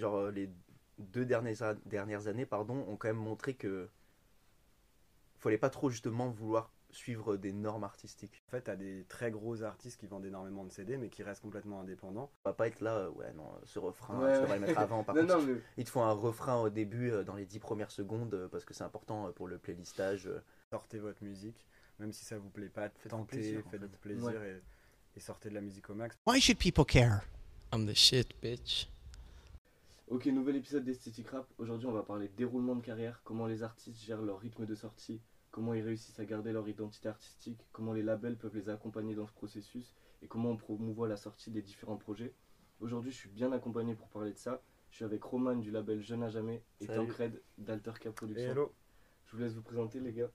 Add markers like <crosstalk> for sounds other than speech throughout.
genre euh, les deux dernières, dernières années pardon, ont quand même montré que fallait pas trop justement vouloir suivre des normes artistiques. En fait, t'as des très gros artistes qui vendent énormément de CD, mais qui restent complètement indépendants. On va pas être là, euh, ouais, non, ce refrain, Ouais, tu devrais ouais. le mettre avant. <laughs> Par Non, contre, non, mais ils te font un refrain au début, euh, dans les dix premières secondes, euh, parce que c'est important euh, pour le playlistage. euh. Sortez votre musique, même si ça vous plaît pas, Faites-vous tentez, plaisir, en faites-vous fait. plaisir Ouais. et, et sortez de la musique au max. Why should people care? I'm the shit, bitch. Ok, nouvel épisode d'Esthétique Rap. Aujourd'hui, on va parler déroulement de carrière, comment les artistes gèrent leur rythme de sortie, comment ils réussissent à garder leur identité artistique, comment les labels peuvent les accompagner dans ce processus et comment on promouvoit la sortie des différents projets. Aujourd'hui, je suis bien accompagné pour parler de ça. Je suis avec Roman du label Jeune à Jamais et Salut. Tancred d'Alterca Productions. Hello Je vous laisse vous présenter, les gars.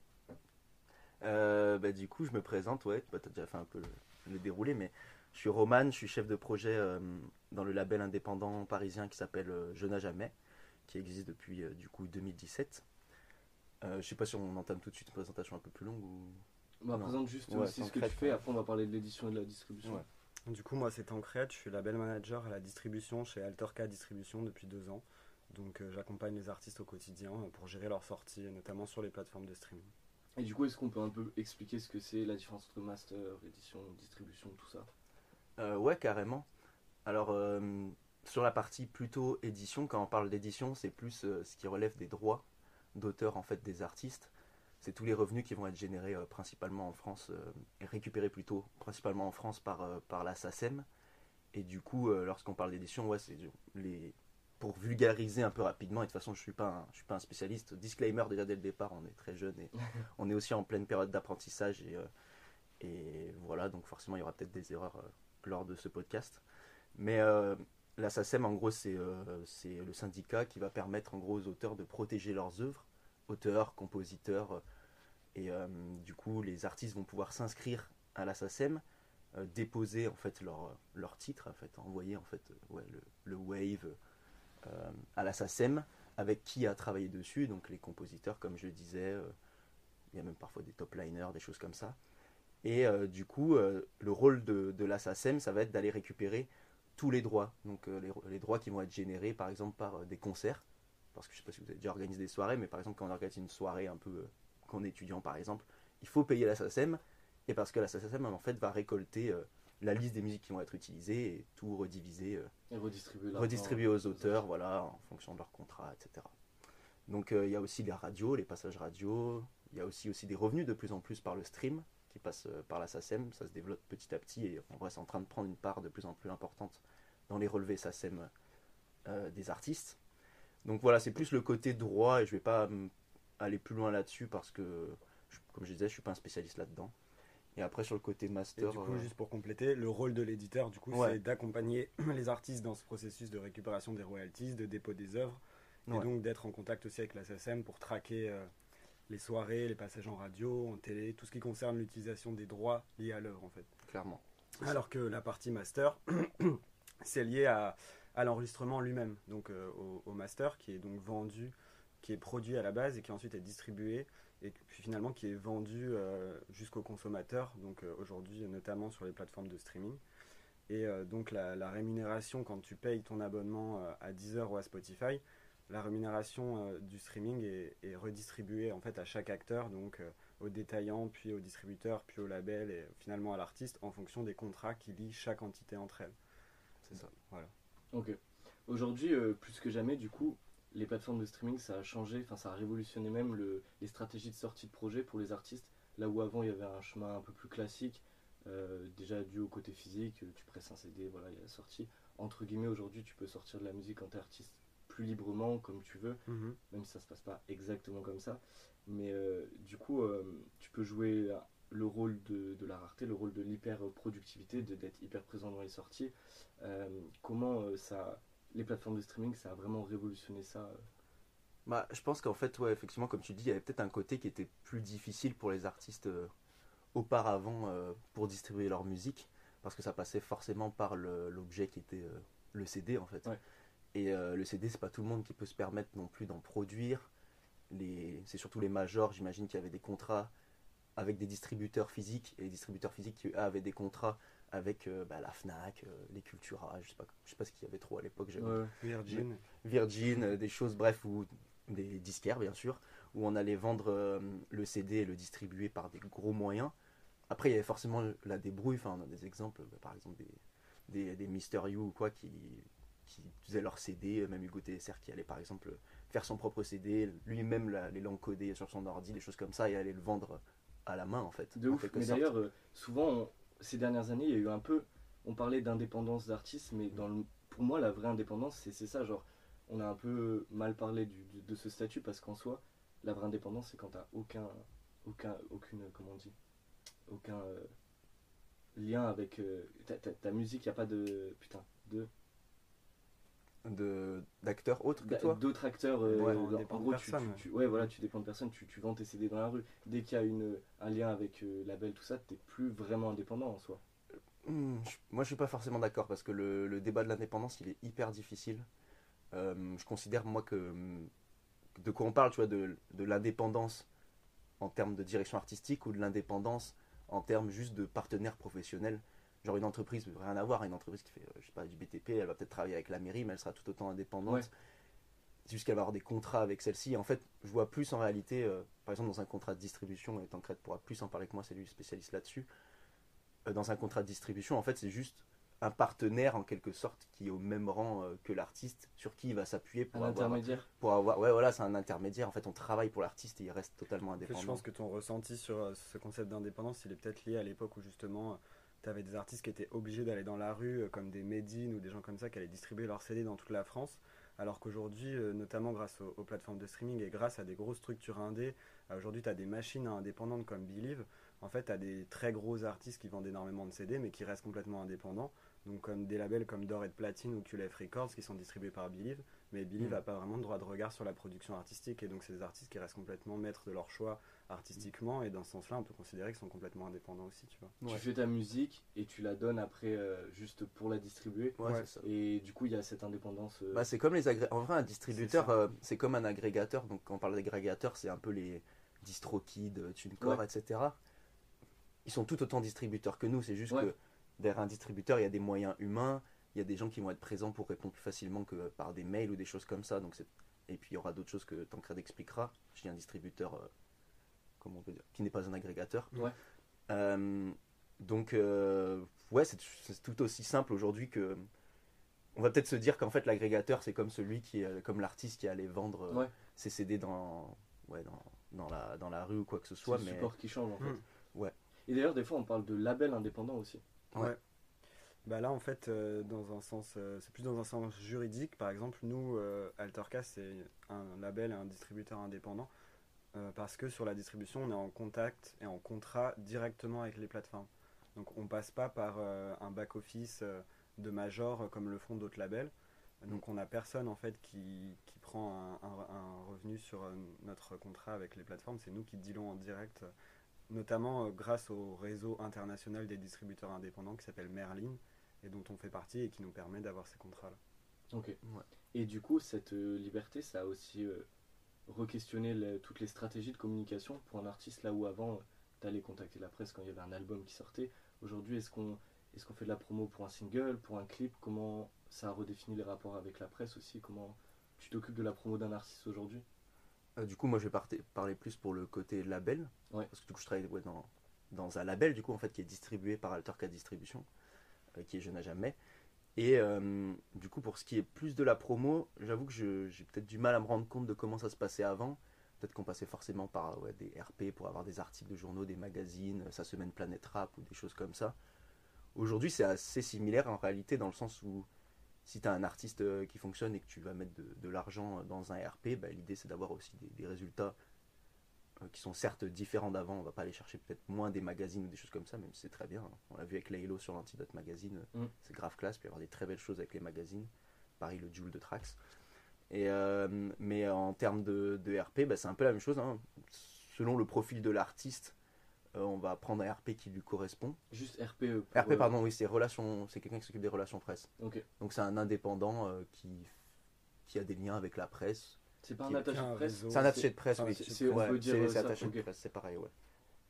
Euh, bah, du coup, je me présente, ouais, bah, tu as déjà fait un peu le, le déroulé, mais je suis Roman, je suis chef de projet euh, dans le label indépendant parisien qui s'appelle euh, Je n'ai jamais, qui existe depuis euh, du coup 2017. Euh, je sais pas si on entame tout de suite une présentation un peu plus longue ou. On va Non. présenter juste Ouais, aussi ce que tu fais, après on va parler de l'édition et de la distribution. Ouais. Du coup, moi, c'est Tancred, je suis label manager à la distribution chez Alterca Distribution depuis deux ans. Donc, euh, j'accompagne les artistes au quotidien pour gérer leur sortie, et notamment sur les plateformes de streaming. Et du coup, est-ce qu'on peut un peu expliquer ce que c'est la différence entre master, édition, distribution, tout ça? Euh, ouais, carrément. Alors, euh, sur la partie plutôt édition, quand on parle d'édition, c'est plus euh, ce qui relève des droits d'auteur en fait des artistes. C'est tous les revenus qui vont être générés principalement en France récupérés plutôt principalement en France par, par la SACEM. Et du coup, lorsqu'on parle d'édition, ouais, c'est les pour vulgariser un peu rapidement, et de toute façon je suis pas un, je suis pas un spécialiste, disclaimer déjà dès le départ, on est très jeune et on est aussi en pleine période d'apprentissage et, voilà, donc forcément il y aura peut-être des erreurs lors de ce podcast. Mais euh, en gros, c'est euh, c'est le syndicat qui va permettre en gros aux auteurs de protéger leurs œuvres, auteurs, compositeurs, euh, et euh, du coup les artistes vont pouvoir s'inscrire à la déposer en fait leur, titre, envoyer en fait le, wave à la avec qui a travaillé dessus, donc les compositeurs comme je disais, il y a même parfois des top liners, des choses comme ça. Et euh, du coup, euh, le rôle de, de ça va être d'aller récupérer tous les droits. Donc euh, les, les droits qui vont être générés par exemple par des concerts. Parce que je sais pas si vous avez déjà organisé des soirées, mais par exemple quand on organise une soirée un peu, euh, quand on est étudiant par exemple, il faut payer la SACEM. Et parce que la SACEM en fait va récolter la liste des musiques qui vont être utilisées et tout rediviser, Et redistribuer redistribuer aux auteurs, voilà, en fonction de leur contrat, etc. Donc il y a aussi les radios, les passages radio, il y a aussi, aussi des revenus de plus en plus par le stream qui passe euh, par la SACEM, ça se développe petit à petit et en vrai c'est en train de prendre une part de plus en plus importante dans les relevés SACEM euh, des artistes. Donc voilà, c'est plus le côté droit et je vais pas hum, aller plus loin là-dessus parce que, je- comme je disais, je suis pas un spécialiste là-dedans. Et après sur le côté Et master, du coup, euh, juste pour compléter, le rôle de l'éditeur, du coup, Ouais. c'est d'accompagner <clears throat> les artistes dans ce processus de récupération des royalties, de dépôt des œuvres, et donc d'être en contact aussi avec la SACEM pour traquer euh, les soirées, les passages en radio, en télé, tout ce qui concerne l'utilisation des droits liés à l'œuvre, en fait. clairement. Alors que la partie master, <coughs> c'est lié à, à l'enregistrement lui-même, donc euh, au, au master qui est donc vendu, qui est produit à la base et qui ensuite est distribué et puis finalement qui est vendu euh, jusqu'au consommateur, donc euh, aujourd'hui notamment sur les plateformes de streaming. Et donc la, la rémunération quand tu payes ton abonnement à Deezer ou à Spotify, la rémunération euh, du streaming est, est redistribuée en fait à chaque acteur, donc euh, au détaillant, puis au distributeur, puis au label et finalement à l'artiste en fonction des contrats qui lient chaque entité entre elles. C'est ça. Voilà. Ok. Aujourd'hui, euh, plus que jamais, du coup, les plateformes de streaming, ça a changé, enfin ça a révolutionné même le- les stratégies de sortie de projet pour les artistes. Là où avant il y avait un chemin un peu plus classique, déjà dû au côté physique, tu presses un CD, voilà, il y a la sortie. Entre guillemets, aujourd'hui, tu peux sortir de la musique en tant qu'artiste plus librement, comme tu veux, même si ça se passe pas exactement comme ça. Mais euh, du coup, euh, tu peux jouer le rôle de, de la rareté, le rôle de l'hyper-productivité, d'être hyper présent dans les sorties. Euh, comment euh, ça, les plateformes de streaming, ça a vraiment révolutionné ça euh? Bah, je pense qu'en fait, ouais, effectivement, comme tu dis, il y avait peut-être un côté qui était plus difficile pour les artistes euh, auparavant euh, pour distribuer leur musique, parce que ça passait forcément par l'objet qui était euh, le CD, en fait. Ouais. Et euh, le CD, c'est pas tout le monde qui peut se permettre non plus d'en produire. Les... C'est surtout les majors, j'imagine, qui avaient des contrats avec des distributeurs physiques, et les distributeurs physiques qui eux, avaient des contrats avec euh, bah, la Fnac, euh, les Cultura, je sais pas, je sais pas ce qu'il y avait trop à l'époque. Ouais. Virgin. Virgin, euh, des choses, bref, ou des disquaires bien sûr, où on allait vendre euh, le CD et le distribuer par des gros moyens. Après, il y avait forcément la débrouille, enfin, on a des exemples, bah, par exemple des, des, des Mister You ou quoi, qui, qui faisaient leur CD, euh, même Hugo TSR qui allait par exemple faire son propre CD, lui-même la- les codées sur son ordi, des choses comme ça, et aller le vendre à la main en fait. De en ouf. Mais d'ailleurs, euh, souvent, on- ces dernières années, il y a eu un peu. On parlait d'indépendance d'artistes, mais dans le, pour moi, la vraie indépendance, c'est ça. Genre, on a un peu mal parlé du- du- de ce statut parce qu'en soi, la vraie indépendance, c'est quand t'as aucun, aucun, aucune, comment on dit, aucun euh, lien avec euh, ta, ta- ta musique. Il y a pas de putain de d'acteurs autres que d'a- toi. d'autres acteurs. euh, Ouais, en gros, tu, tu- ouais, voilà, tu dépends de personne. Tu, tu vends tes CD dans la rue. Dès qu'il y a une, un lien avec euh, label, tout ça, t'es plus vraiment indépendant en soi. Hmm, je- moi, je suis pas forcément d'accord parce que le, le débat de l'indépendance, il est hyper difficile. Euh, je considère moi que de quoi on parle, tu vois, de, de l'indépendance en termes de direction artistique ou de l'indépendance en termes juste de partenaire professionnel. Genre une entreprise, rien à voir, une entreprise qui fait, euh, je sais pas, du BTP, elle va peut-être travailler avec la mairie, mais elle sera tout autant indépendante. Ouais. C'est juste qu'elle va avoir des contrats avec celle-ci. En fait, je vois plus en réalité, euh, par exemple dans un contrat de distribution, et Tancred pourra plus en parler que moi, c'est lui le spécialiste là-dessus. Euh, dans un contrat de distribution, en fait, c'est juste un partenaire en quelque sorte qui est au même rang euh, que l'artiste, sur qui il va s'appuyer pour Un avoir, intermédiaire. pour avoir. Ouais, voilà, c'est un intermédiaire. En fait, on travaille pour l'artiste et il reste totalement En fait, indépendant. je pense que ton ressenti sur euh, ce concept d'indépendance, il est peut-être lié à l'époque où justement tu avais des artistes qui étaient obligés d'aller dans la rue, euh, comme des Medine ou des gens comme ça, qui allaient distribuer leurs CD dans toute la France. Alors qu'aujourd'hui, euh, notamment grâce aux, aux plateformes de streaming et grâce à des grosses structures indé, euh, aujourd'hui tu as des machines indépendantes comme Believe. En fait, tu as des très gros artistes qui vendent énormément de CD mais qui restent complètement indépendants. Donc, comme des labels comme D'Or et de Platine ou QLF Records qui sont distribués par Believe. Mais Believe Mm. n'a pas vraiment de droit de regard sur la production artistique et donc c'est des artistes qui restent complètement maîtres de leur choix artistiquement et dans ce sens-là on peut considérer qu'ils sont complètement indépendants aussi tu vois. Ouais. Tu fais ta musique et tu la donnes après euh, juste pour la distribuer. Ouais, Ouais. c'est ça. Et du coup, il y a cette indépendance. euh, Bah, c'est comme les agré- En vrai, un distributeur, euh, c'est comme un agrégateur. Donc, quand on parle d'agrégateur, c'est un peu les DistroKid, TuneCore, Ouais. etc. Ils sont tout autant distributeurs que nous. C'est juste Ouais. que derrière un distributeur, il y a des moyens humains. Il y a des gens qui vont être présents pour répondre plus facilement que par des mails ou des choses comme ça. Donc, c'est... Et puis, il y aura d'autres choses que Tancred expliquera. Je dis un distributeur, euh, comment on peut dire, qui n'est pas un agrégateur. Ouais. Euh, donc, euh, ouais, c'est, c'est tout aussi simple aujourd'hui que. On va peut-être se dire qu'en fait, l'agrégateur, c'est comme celui qui, est- comme l'artiste qui allait vendre euh, Ouais. ses CD dans, ouais, dans, dans, la, dans la rue ou quoi que ce c'est soit. le Mais support qui change en fait. Mm. Ouais. Et d'ailleurs, des fois, on parle de label indépendant aussi. Ouais. Bah là en fait euh, dans un sens euh, c'est plus dans un sens juridique par exemple nous euh, Altercast c'est un label et un distributeur indépendant euh, parce que sur la distribution on est en contact et en contrat directement avec les plateformes. Donc on passe pas par euh, un back office euh, de major comme le font d'autres labels. Donc on a personne en fait qui, qui prend un, un- un revenu sur euh, notre contrat avec les plateformes, c'est nous qui dealons en direct, notamment euh, grâce au réseau international des distributeurs indépendants qui s'appelle Merlin et dont on fait partie et qui nous permet d'avoir ces contrats-là. Ok. Ouais. Et du coup, cette euh, liberté, ça a aussi euh, re-questionné le- toutes les stratégies de communication pour un artiste là où avant, tu allais contacter la presse quand il y avait un album qui sortait. Aujourd'hui, est-ce qu'on est qu'on fait de la promo pour un single, pour un clip? Comment ça a redéfini les rapports avec la presse aussi? Comment tu t'occupes de la promo d'un artiste aujourd'hui? Euh, du coup, moi, je vais parler plus pour le côté label. Ouais. Parce que du coup, je travaille ouais, dans, dans un label, du coup, en fait, qui est distribué par Altercat Distribution, euh, qui est Je n'ai jamais. Et euh, du coup, pour ce qui est plus de la promo, j'avoue que j'ai peut-être du mal à me rendre compte de comment ça se passait avant. Peut-être qu'on passait forcément par des RP pour avoir des articles de journaux, des magazines, sa semaine Planète Rap ou des choses comme ça. Aujourd'hui, c'est assez similaire en réalité, dans le sens où si tu as un artiste euh, qui fonctionne et que tu vas mettre de, l'argent dans un RP, bah, l'idée c'est d'avoir aussi des, résultats euh, qui sont certes différents d'avant. On va pas aller chercher peut-être moins des magazines ou des choses comme ça, même si c'est très bien. hein. On l'a vu avec Laylo sur l'Antidote Magazine, Mm. c'est grave classe. Puis avoir des très belles choses avec les magazines. Pareil, le Joule de Trax. Et, euh, mais en termes de, de RP, bah, c'est un peu la même chose. hein. Selon le profil de l'artiste, euh, on va prendre un RP qui lui correspond. Juste RPE. RP, euh, pardon, oui, c'est relations, c'est quelqu'un qui s'occupe des relations presse. Ok. Donc c'est un indépendant euh, qui, qui a des liens avec la presse. C'est pas un attaché un de presse réseau. C'est un attaché de presse, c'est- oui. c'est- Ouais, ça, attaché de presse, c'est pareil, ouais.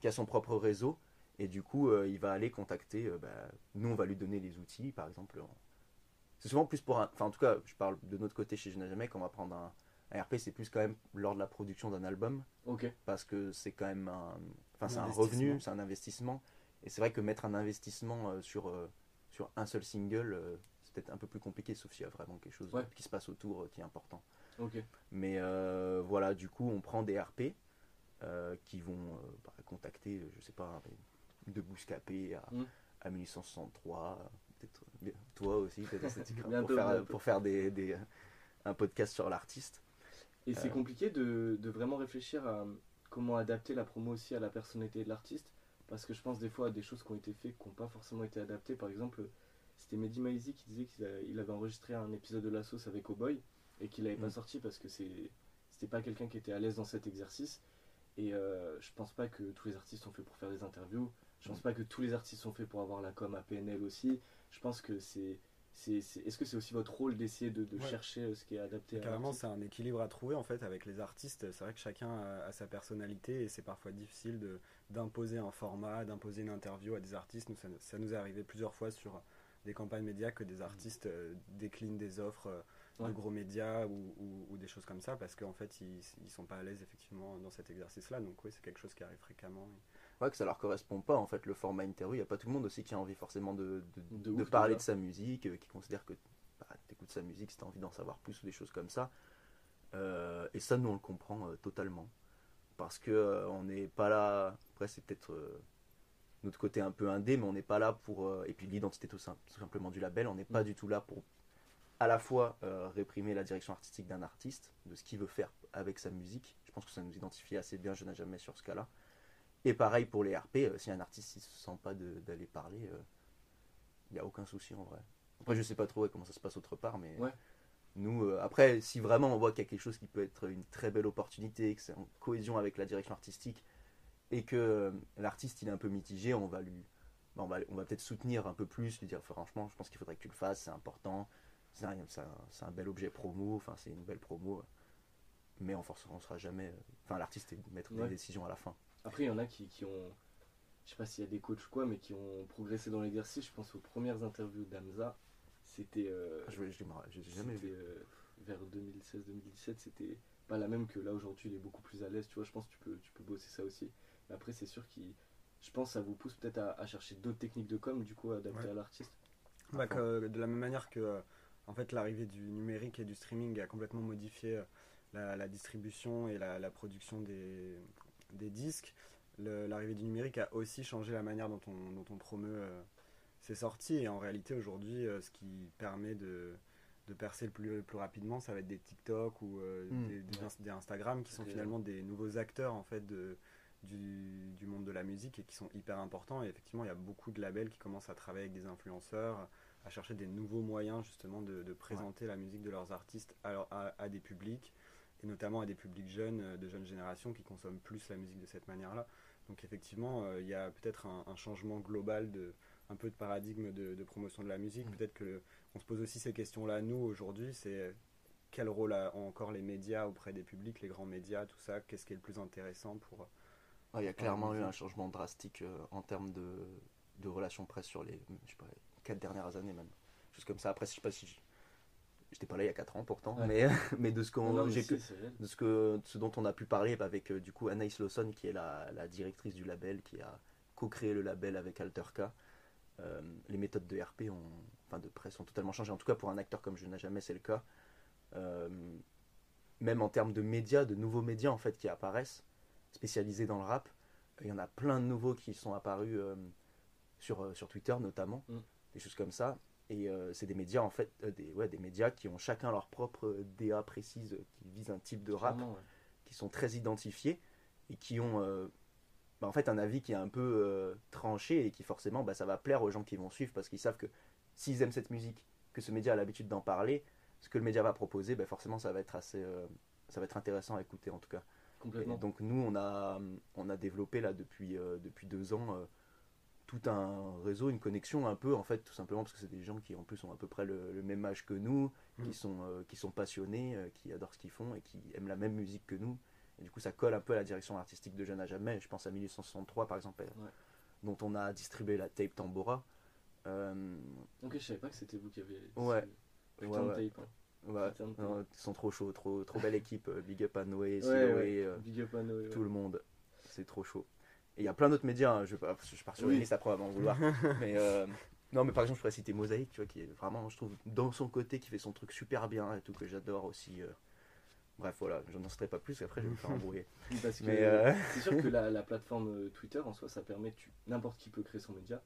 Qui a son propre réseau Et du coup, euh, il va aller contacter. euh, bah, nous, on va lui donner les outils, par exemple. en- C'est souvent plus pour un. Enfin, en tout cas, je parle de notre côté chez Je n'ai jamais. Quand on va prendre un, un RP, c'est plus quand même lors de la production d'un album. Ok. Parce que c'est quand même un. Enfin, c'est un revenu, c'est un investissement. Et c'est vrai que mettre un investissement euh, sur, euh, sur un seul single, euh, c'est peut-être un peu plus compliqué, sauf s'il y a vraiment quelque chose Ouais. qui se passe autour euh, qui est important. Ok. Mais euh, voilà, du coup, on prend des RP euh, qui vont euh, bah, contacter, je sais pas, de Bouscapé à, Mm. à 1863, euh, peut-être toi aussi, peut-être <laughs> pour faire, pour faire des, des- un podcast sur l'artiste. Et c'est compliqué de, de vraiment réfléchir à comment adapter la promo aussi à la personnalité de l'artiste. Parce que je pense des fois à des choses qui ont été faites qui n'ont pas forcément été adaptées. Par exemple, c'était Mehdi Maizi qui disait qu'il avait enregistré un épisode de La Sauce avec O'Boy et qu'il n'avait pas Mm. sorti parce que c'était pas quelqu'un qui était à l'aise dans cet exercice. Et euh, je pense pas que tous les artistes sont faits pour faire des interviews. Je pense Mm. pas que tous les artistes sont faits pour avoir la com à PNL aussi. Je pense que c'est. Est-ce que c'est aussi votre rôle d'essayer de, de Ouais. chercher euh, ce qui est adapté à Carrément, c'est un équilibre à trouver en fait avec les artistes. C'est vrai que chacun a, a sa personnalité et c'est parfois difficile d'imposer un format, d'imposer une interview à des artistes. Nous, ça, ça nous est arrivé plusieurs fois sur des campagnes médias que des artistes euh, déclinent des offres euh, Ouais. de gros médias ou, ou- ou des choses comme ça parce qu'en fait ils, ils sont pas à l'aise effectivement dans cet exercice-là. Donc oui, c'est quelque chose qui arrive fréquemment. Ouais, que ça leur correspond pas en fait le format interview. Il n'y a pas tout le monde aussi qui a envie forcément de, de, De de ouf, parler déjà. de sa musique, euh, qui considère que bah, tu écoutes sa musique si tu as envie d'en savoir plus ou des choses comme ça. Euh, et ça, nous on le comprend euh, totalement. Parce que euh, on n'est pas là. Après, c'est peut-être euh, notre côté un peu indé, mais on n'est pas là pour. euh, et puis l'identité tout, tout simplement du label, on n'est pas Mm. du tout là pour à la fois euh, réprimer la direction artistique d'un artiste, de ce qu'il veut faire avec sa musique. Je pense que ça nous identifie assez bien, je n'ai jamais sur ce cas-là. Et pareil pour les RP, euh, si un artiste ne se sent pas d'aller parler, il n'y a aucun souci en vrai. Après, je sais pas trop ouais, comment ça se passe autre part, mais Ouais. nous, euh, après, si vraiment on voit qu'il y a quelque chose qui peut être une très belle opportunité, que c'est en cohésion avec la direction artistique, et que euh, l'artiste il est un peu mitigé, on va lui. bah, on va, on va peut-être soutenir un peu plus, lui dire franchement, je pense qu'il faudrait que tu le fasses, c'est important, c'est un, bel objet promo, enfin c'est une belle promo, mais on ne on sera jamais. Enfin, l'artiste est maître Ouais. des décisions à la fin. Après, il y en a qui, qui ont, je sais pas s'il y a des coachs ou quoi, mais qui ont progressé dans l'exercice. Je pense aux premières interviews d'Amza. C'était euh, Je l'ai je l'ai jamais vu. euh, vers 2016-2017. C'était pas la même que là aujourd'hui. Il est beaucoup plus à l'aise. Tu vois, je pense que tu peux, tu peux bosser ça aussi. Mais après, c'est sûr qu'il. Je pense que ça vous pousse peut-être à, à chercher d'autres techniques de com, du coup, adaptées Ouais. à l'artiste. Bah, que- de la même manière que euh, en fait l'arrivée du numérique et du streaming a complètement modifié euh, la, la distribution et la, la production des, des disques, l'arrivée du numérique a aussi changé la manière dont on, dont on promeut euh, ses sorties. Et en réalité aujourd'hui, euh, ce qui permet de, de percer le plus, le plus rapidement, ça va être des TikTok ou euh, Mm. des, des Ouais. Ins- des Instagram qui sont finalement des nouveaux acteurs en fait de, du, du monde de la musique et qui sont hyper importants. Et effectivement, il y a beaucoup de labels qui commencent à travailler avec des influenceurs, à chercher des nouveaux moyens justement de, de présenter la musique de leurs artistes à, leur- à- à des publics, et notamment à des publics jeunes, euh, de jeunes générations qui consomment plus la musique de cette manière-là. Donc effectivement, euh, il y a peut-être un, un changement global de un peu de paradigme de, de promotion de la musique. Mm. Peut-être que on se pose aussi ces questions-là nous aujourd'hui. C'est quel rôle a- ont encore les médias auprès des publics, les grands médias, tout ça? Qu'est-ce qui est le plus intéressant pour Ah, il y a clairement eu un changement drastique euh, en termes de, de relations presse sur les je sais pas, les quatre dernières années même. Juste comme ça. Après, je sais pas si j'étais pas là il y a 4 ans pourtant, Ouais. mais, <laughs> mais de ce qu'on j'ai si, pu- de ce, que, ce dont on a pu parler avec euh, du coup Anaïs Lawson qui est la, la directrice du label qui a co-créé le label avec Alterka Euh, les méthodes de RP ont, enfin de presse ont totalement changé en tout cas pour un acteur comme je n'ai jamais c'est le cas Euh, même en termes de médias de nouveaux médias en fait qui apparaissent spécialisés dans le rap il y en a plein de nouveaux qui sont apparus euh, sur, euh, sur Twitter notamment Mm. Des choses comme ça et euh, c'est des médias en fait euh, des, ouais, des médias qui ont chacun leur propre DA précise euh, qui vise un type de rap Clairement, ouais. qui sont très identifiés et qui ont euh, bah, en fait un avis qui est un peu tranché et qui forcément bah, ça va plaire aux gens qui vont suivre parce qu'ils savent que s'ils aiment cette musique, que ce média a l'habitude d'en parler, ce que le média va proposer, bah, forcément ça va être assez ça va être intéressant à écouter en tout cas. Et Complètement. donc nous on a on a développé là depuis depuis deux ans tout un réseau, une connexion un peu en fait tout simplement parce que c'est des gens qui en plus ont à peu près le, le même âge que nous, qui Mm. sont euh, qui sont passionnés, euh, qui adorent ce qu'ils font et qui aiment la même musique que nous. Et du coup ça colle un peu à la direction artistique de Jeune à jamais. Je pense à 1863 par exemple. Ouais. dont on a distribué la tape Tambora. Euh, Ok, je savais pas que c'était vous qui avez. Ouais. Putain ouais, de ouais. tape. hein. ouais, non, ils sont trop chauds, trop, trop belle équipe. euh, Big up à Noé, Siloé, euh, Big up à Noé, tout le monde. C'est trop chaud. Et il y a plein d'autres médias, hein, je, vais pas- je pars sur Oui. une liste après, vouloir. <laughs> mais euh, non, mais par exemple, je pourrais citer Mosaïque, tu vois, qui est vraiment, je trouve, dans son côté, qui fait son truc super bien et tout, que j'adore aussi. euh. Bref, voilà, je n'en citerai pas plus, après je vais me faire embrouiller. <laughs> Oui, Parce que euh, c'est sûr que <laughs> la, la plateforme Twitter en soi, ça permet, tu- n'importe qui peut créer son média.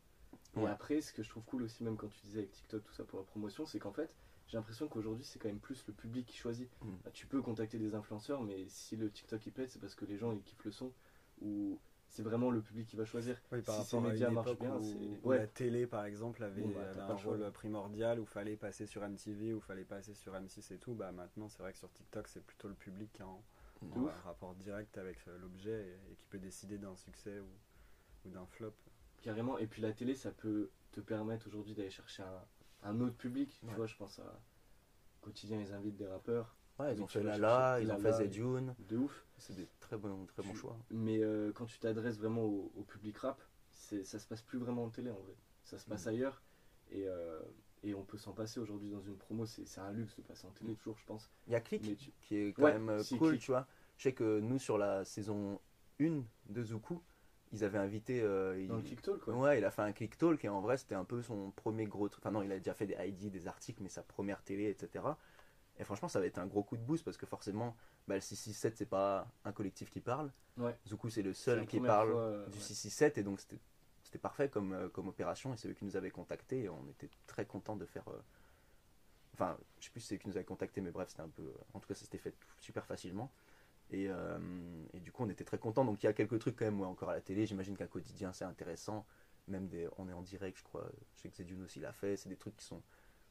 Et Ouais. après, ce que je trouve cool aussi, même quand tu disais avec TikTok, tout ça pour la promotion, c'est qu'en fait, j'ai l'impression qu'aujourd'hui, c'est quand même plus le public qui choisit. Mm. Bah, Tu peux contacter des influenceurs, mais si le TikTok il plaît, c'est parce que les gens ils kiffent le son, ou c'est vraiment le public qui va choisir. Oui, par Si ces médias marchent bien, où, ouais. la télé, par exemple, avait, Bon, bah, avait t'as un rôle primordial, où fallait passer sur MTV, où fallait passer sur M6 et tout. Bah, maintenant, c'est vrai que sur TikTok, c'est plutôt le public qui en ouf. rapport direct avec euh, l'objet et, et qui peut décider d'un succès ou, ou d'un flop. Carrément. Et puis la télé, ça peut te permettre aujourd'hui d'aller chercher un, un autre public. Ouais. Tu vois, je pense à quotidien, ils invitent des rappeurs. Ouais, ils Oui, ont fait Lala, ils ont fait Zedune. De ouf. C'est des très bons, très bons Tu- choix. Mais euh, quand tu t'adresses vraiment au, au public rap, ça se passe plus vraiment en télé en vrai. Ça se passe Mhm. ailleurs. Et, euh, et on peut s'en passer aujourd'hui dans une promo. C'est, un luxe de passer en télé, Mhm. toujours, je pense. Il y a Click tu- qui est quand Ouais, même euh, si, cool, Click. tu vois. Je sais que nous, sur la saison 1 de Zuku, ils avaient invité. euh, il- Dans le TikTok, quoi. Ouais, il a fait un click talk et en vrai, c'était un peu son premier gros truc. Enfin, non, il a déjà fait des ID, des articles, mais sa première télé, etc. Et franchement, ça va être un gros coup de boost parce que forcément, bah, le 667, c'est pas un collectif qui parle. Ouais. Zuku, c'est le seul qui parle fois, euh, du ouais. 667 et donc c'était c'était parfait comme, euh, comme opération et c'est eux qui nous avaient contactés et on était très contents de faire. euh, Enfin, je sais plus si c'est eux qui nous avaient contactés, mais bref, c'était un peu. En tout cas, ça s'était fait super facilement. Et, euh, et du coup, on était très contents. Donc, il y a quelques trucs quand même, ouais, encore à la télé. J'imagine qu'un quotidien, c'est intéressant. Même des, on est en direct, je crois. Je sais que Zedune aussi l'a fait. C'est des trucs qui sont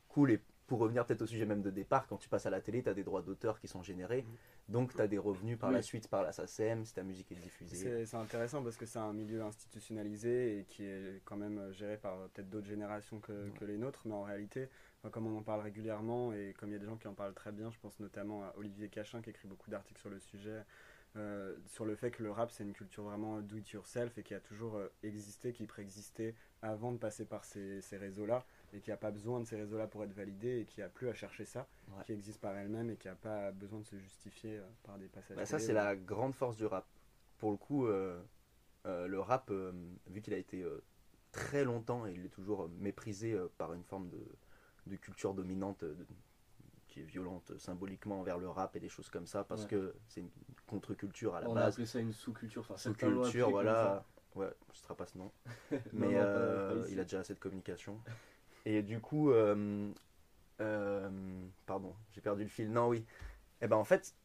cool. Et pour revenir peut-être au sujet même de départ, quand tu passes à la télé, tu as des droits d'auteur qui sont générés. Donc, tu as des revenus par Oui. la suite par la SACEM si ta musique est diffusée. C'est intéressant parce que c'est un milieu institutionnalisé et qui est quand même euh, géré par euh, peut-être d'autres générations que, Ouais. que les nôtres, mais en réalité, enfin, comme on en parle régulièrement et comme il y a des gens qui en parlent très bien, je pense notamment à Olivier Cachin qui écrit beaucoup d'articles sur le sujet, euh, sur le fait que le rap c'est une culture vraiment do it yourself et qui a toujours euh, existé, qui préexistait avant de passer par ces, ces réseaux-là et qui n'a pas besoin de ces réseaux-là pour être validé et qui a plus à chercher ça, Ouais. qui existe par elle-même et qui n'a pas besoin de se justifier euh, par des passages. Bah, ça, c'est la grande force du rap. Pour le coup, euh, euh, le rap, euh, vu qu'il a été euh, très longtemps et il est toujours méprisé euh, par une forme de, de culture dominante de- qui est violente symboliquement envers le rap et des choses comme ça, parce Ouais. que c'est une contre-culture à la On a base. appelé ça une sous-culture. Enfin, Sous-culture, voilà. Ouais, je ne serai pas ce nom. Non, <laughs> Mais non, pas- pas ici. il a déjà assez de communication. Et du coup, euh, euh, pardon, j'ai perdu le fil. Non, oui. Et ben en fait,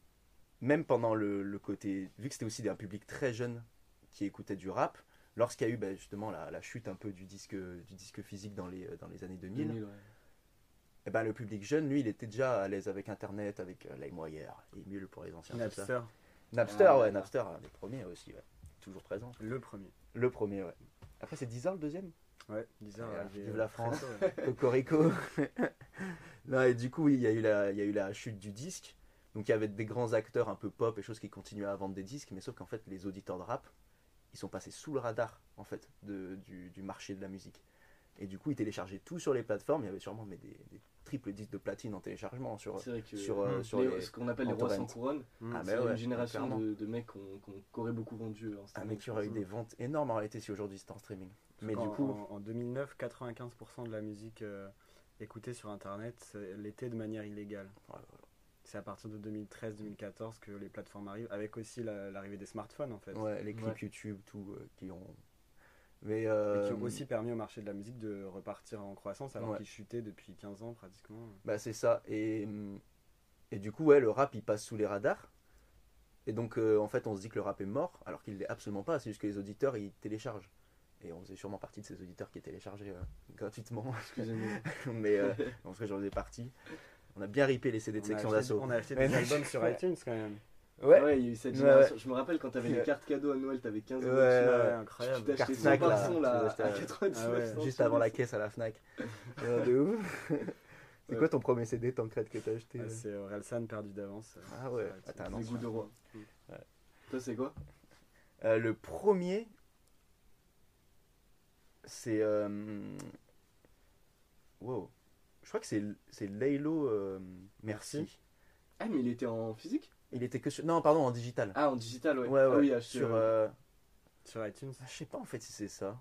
même pendant le, le côté, vu que c'était aussi un public très jeune qui écoutait du rap, lorsqu'il y a eu ben, justement la, la chute un peu du disque, du disque physique dans les, dans les années 2000, 2000, ouais. eh ben, le public jeune, lui, il était déjà à l'aise avec Internet, avec euh, LimeWire, Emule pour les anciens. ça. Napster, Napster, Ah, ouais. Napster, un des premiers aussi, ouais. toujours présent. le premier. Le premier, ouais. Après, c'est Deezer le deuxième? Ouais, Deezer Ouais, arrivé, vive euh, la très France. <laughs> Cocorico. <laughs> non, et du coup, il y, a eu la, il y a eu la chute du disque. Donc, il y avait des grands acteurs un peu pop et choses qui continuaient à vendre des disques, mais sauf qu'en fait, les auditeurs de rap, ils sont passés sous le radar, en fait, de, du, du marché de la musique. Et du coup, ils téléchargeaient tout sur les plateformes. Il y avait sûrement mais des, des triples disques de platine en téléchargement sur, C'est vrai que sur, euh, sur les- les. ce qu'on appelle les rois sans couronne. Ah, c'est mais ouais, une génération de, de mecs qu'on qu'on- qu'aurait beaucoup vendu en Un streaming, mec qui je aurait eu des ventes énormes en réalité si aujourd'hui c'était en streaming. Mais En- du coup, en, en 2009, 95% de la musique euh, écoutée sur Internet l'était de manière illégale. Ouais, C'est à partir de 2013-2014 que les plateformes arrivent, avec aussi la- l'arrivée des smartphones en fait, ouais, les clips Ouais. YouTube, tout, euh, qui ont. Mais. et euh, qui ont aussi permis au marché de la musique de repartir en croissance alors Ouais. qu'il chutait depuis 15 ans pratiquement. Bah c'est ça. Et, hum, et du coup, ouais, le rap, il passe sous les radars. Et donc, euh, en fait, on se dit que le rap est mort, alors qu'il l'est absolument pas. C'est juste que les auditeurs, ils téléchargent. Et on faisait sûrement partie de ces auditeurs qui téléchargeaient euh, gratuitement. <laughs> Excusez-moi. <laughs> Mais euh, en tout cas, j'en faisais partie. On a bien ripé les CD de On section d'assaut. On a acheté <laughs> des albums sur iTunes quand même. Ouais, Ouais, il y a eu cette Ouais, génération. Je me rappelle quand t'avais les cartes cadeaux à Noël, t'avais 15 Ouais, euros ouais, ouais. Ouais, Tu incroyable. t'achetais Carte 100 Snack, par là. à à- 99 Ah ouais, juste avant la caisse à la Fnac. Euh, de ouf. C'est Ouais. quoi ton premier CD Tancred que t'as acheté Ah, euh c'est Orelsan perdu d'avance. Ah ouais, ah, t'as un goûts de roi. Ouais. Toi, c'est quoi? Euh, Le premier, C'est. euh, Wow. Je crois que c'est c'est Laylo euh, Merci. Merci. Ah, mais il était en physique? Il était que sur. Non, pardon, en digital. Ah, en digital, ouais. ouais, Ah oui, acheté, sur. euh, Sur iTunes, Je sais pas en fait si c'est ça.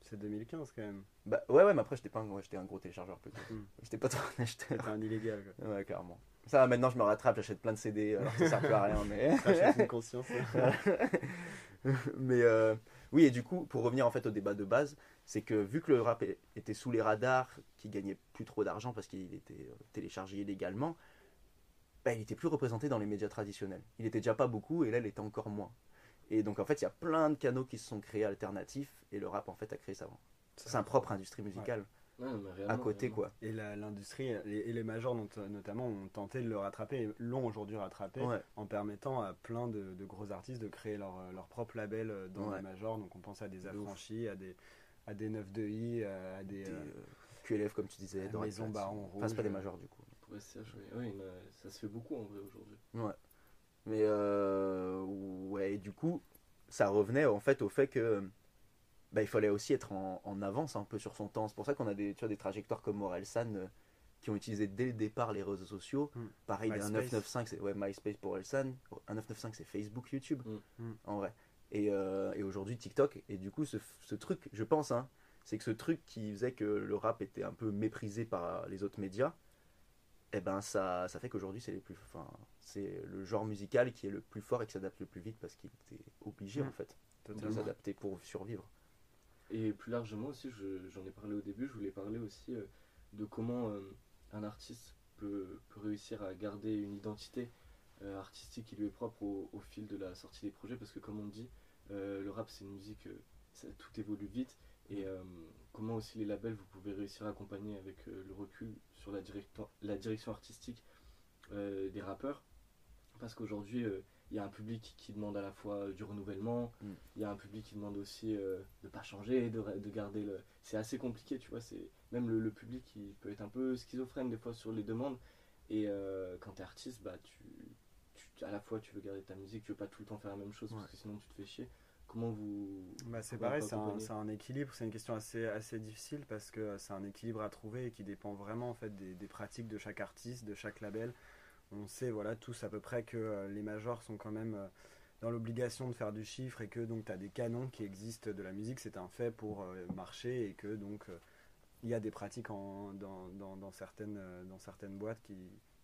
c'est 2015 quand même. Bah ouais, ouais, mais après, j'étais pas un, ouais, j'étais un gros téléchargeur plutôt. Hmm. J'étais pas trop un acheteur. Un illégal. Quoi. <laughs> Ouais, clairement. Ça, maintenant, je me rattrape, j'achète plein de CD, alors ça sert plus à rien, mais. <laughs> Rachète une conscience. <laughs> mais euh, oui, et du coup, pour revenir en fait au débat de base, c'est que vu que le rap était sous les radars, qu'il gagnait plus trop d'argent parce qu'il était euh, téléchargé illégalement, bah, il était plus représenté dans les médias traditionnels. Il était déjà pas beaucoup, et là, il était encore moins. Et donc, en fait, il y a plein de canaux qui se sont créés alternatifs, et le rap, en fait, a créé sa sa propre industrie musicale Ouais, à côté, quoi. Et l'industrie les- et les majors not- notamment ont tenté de le rattraper, et l'ont aujourd'hui rattrapé Ouais. en permettant à plein de, de gros artistes de créer leur, leur propre label euh, dans Ouais. les majors. Donc on pense à des affranchis, à des, à des 9 de I, à des, Des, euh, euh, QLF, comme tu disais, dans Maison Baron Enfin, c'est pas des Rouge. majors, du coup. Oui. Ça se fait beaucoup en vrai aujourd'hui. Ouais. Mais euh, ouais, et du coup, ça revenait en fait au fait que bah, il fallait aussi être en, en avance un peu sur son temps. C'est pour ça qu'on a des, tu vois, des trajectoires comme Orelsan euh, qui ont utilisé dès le départ les réseaux sociaux. Mm. Pareil, un MySpace. 995, c'est ouais, MySpace pour Orelsan. Un 995, c'est Facebook, YouTube, Mm. Mm. en vrai. Et, euh, et aujourd'hui, TikTok. Et du coup, ce, ce truc, je pense, hein, c'est que ce truc qui faisait que le rap était un peu méprisé par les autres médias, eh ben ça, ça fait qu'aujourd'hui c'est les plus, enfin, c'est le genre musical qui est le plus fort et qui s'adapte le plus vite parce qu'il était obligé Mm. en fait de s'adapter pour survivre. Et plus largement aussi, je- j'en ai parlé au début, je voulais parler aussi euh, de comment euh, un artiste peut, réussir à garder une identité euh, artistique qui lui est propre au, fil de la sortie des projets, parce que comme on dit, le rap c'est une musique, ça- tout évolue vite, et comment aussi les labels vous pouvez réussir à accompagner avec le recul sur la, direction artistique des rappeurs, parce qu'aujourd'hui il y a un public qui demande à la fois du renouvellement, Mm. il y a un public qui demande aussi euh, de pas changer, de, de garder le. C'est assez compliqué, tu vois. C'est même le, le public qui peut être un peu schizophrène des fois sur les demandes. Et euh, quand t'es artiste, bah tu, tu- à la fois tu veux garder ta musique, tu veux pas tout le temps faire la même chose parce que sinon tu te fais chier. Comment vous Bah, c'est comment pareil, c'est un, accompagnez c'est un équilibre, c'est une question assez, assez difficile parce que c'est un équilibre à trouver et qui dépend vraiment en fait des, des pratiques de chaque artiste, de chaque label. On sait voilà tous à peu près que euh, les majors sont quand même euh, dans l'obligation de faire du chiffre et que donc tu as des canons qui existent de la musique, c'est un fait pour euh, marcher et que donc il y a des pratiques dans, dans- certaines, boîtes qui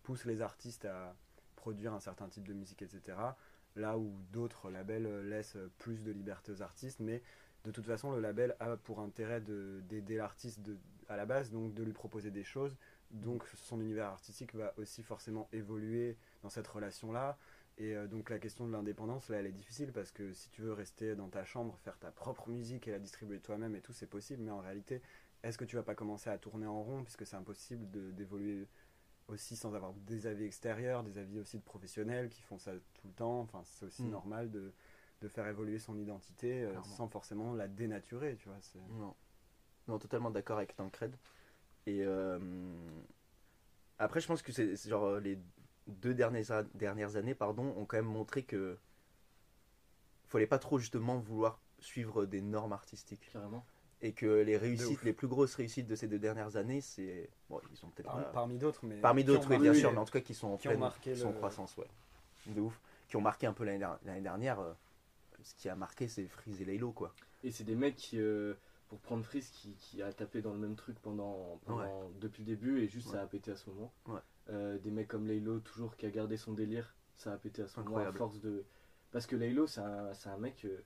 poussent les artistes à produire un certain type de musique, etc. Là où d'autres labels laissent plus de liberté aux artistes, mais de toute façon, le label a pour intérêt de- d'aider l'artiste à la base, donc de lui proposer des choses. Donc son univers artistique va aussi forcément évoluer dans cette relation-là. Et euh, donc la question de l'indépendance, là, elle est difficile parce que si tu veux rester dans ta chambre, faire ta propre musique et la distribuer toi-même et tout, c'est possible. Mais en réalité, est-ce que tu vas pas commencer à tourner en rond puisque c'est impossible d'évoluer aussi sans avoir des avis extérieurs, des avis aussi de professionnels qui font ça tout le temps? Enfin, c'est aussi Mm. normal de, de faire évoluer son identité euh, sans forcément la dénaturer, tu vois. non totalement d'accord avec Tancred. Et euh, après, je pense que c'est genre les deux dernières, dernières années, pardon, ont quand même montré que fallait pas trop justement vouloir suivre des normes artistiques carrément et que les réussites, les plus grosses réussites de ces deux dernières années, c'est bon, ils sont peut-être Par- pas- parmi d'autres, mais parmi d'autres, oui, bien sûr, mais en tout cas qui sont en qui ont pleine, marqué le- croissance, ouais, de ouf, qui ont marqué un peu l'année dernière. euh, ce qui a marqué, c'est Freeze et Laylo, quoi. Et c'est des mecs qui, euh, pour prendre Freeze, qui, qui a tapé dans le même truc pendant, pendant- depuis le début et juste Ouais. ça a pété à ce moment. Ouais. Euh, des mecs comme Laylo, toujours qui a gardé son délire, ça a pété à ce moment Incroyable. à force de. Parce que Laylo, c'est un, c'est un mec, euh,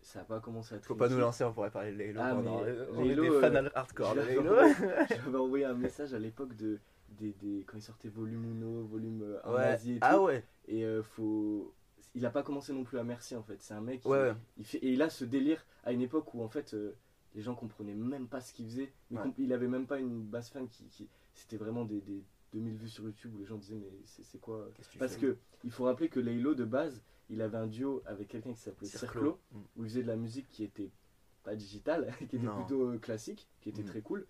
ça a pas commencé à être. Faut pas nous lancer, on pourrait parler de Laylo. Ah, pendant- mais on est des euh, hardcore de Laylo. <laughs> J'avais envoyé un message à l'époque de. Des, des- quand il sortait volume Uno, volume euh, Ouais. Asie et tout. Ah ouais. Et euh, faut. Il a pas commencé non plus à merci en fait. C'est un mec. qui- Ouais, ouais. Il fait... Et il a ce délire à une époque où en fait euh, les gens comprenaient même pas ce qu'il faisait. Mais Ouais. comp- il avait même pas une base fan qui. qui... C'était vraiment des, des 2000 vues sur YouTube où les gens disaient mais c'est quoi? Parce que il faut rappeler que Laylo de base, il avait un duo avec quelqu'un qui s'appelait Circlo. Mm. où il faisait de la musique qui était pas digitale, <laughs> qui était Non. plutôt euh, classique, qui était Mm. très cool.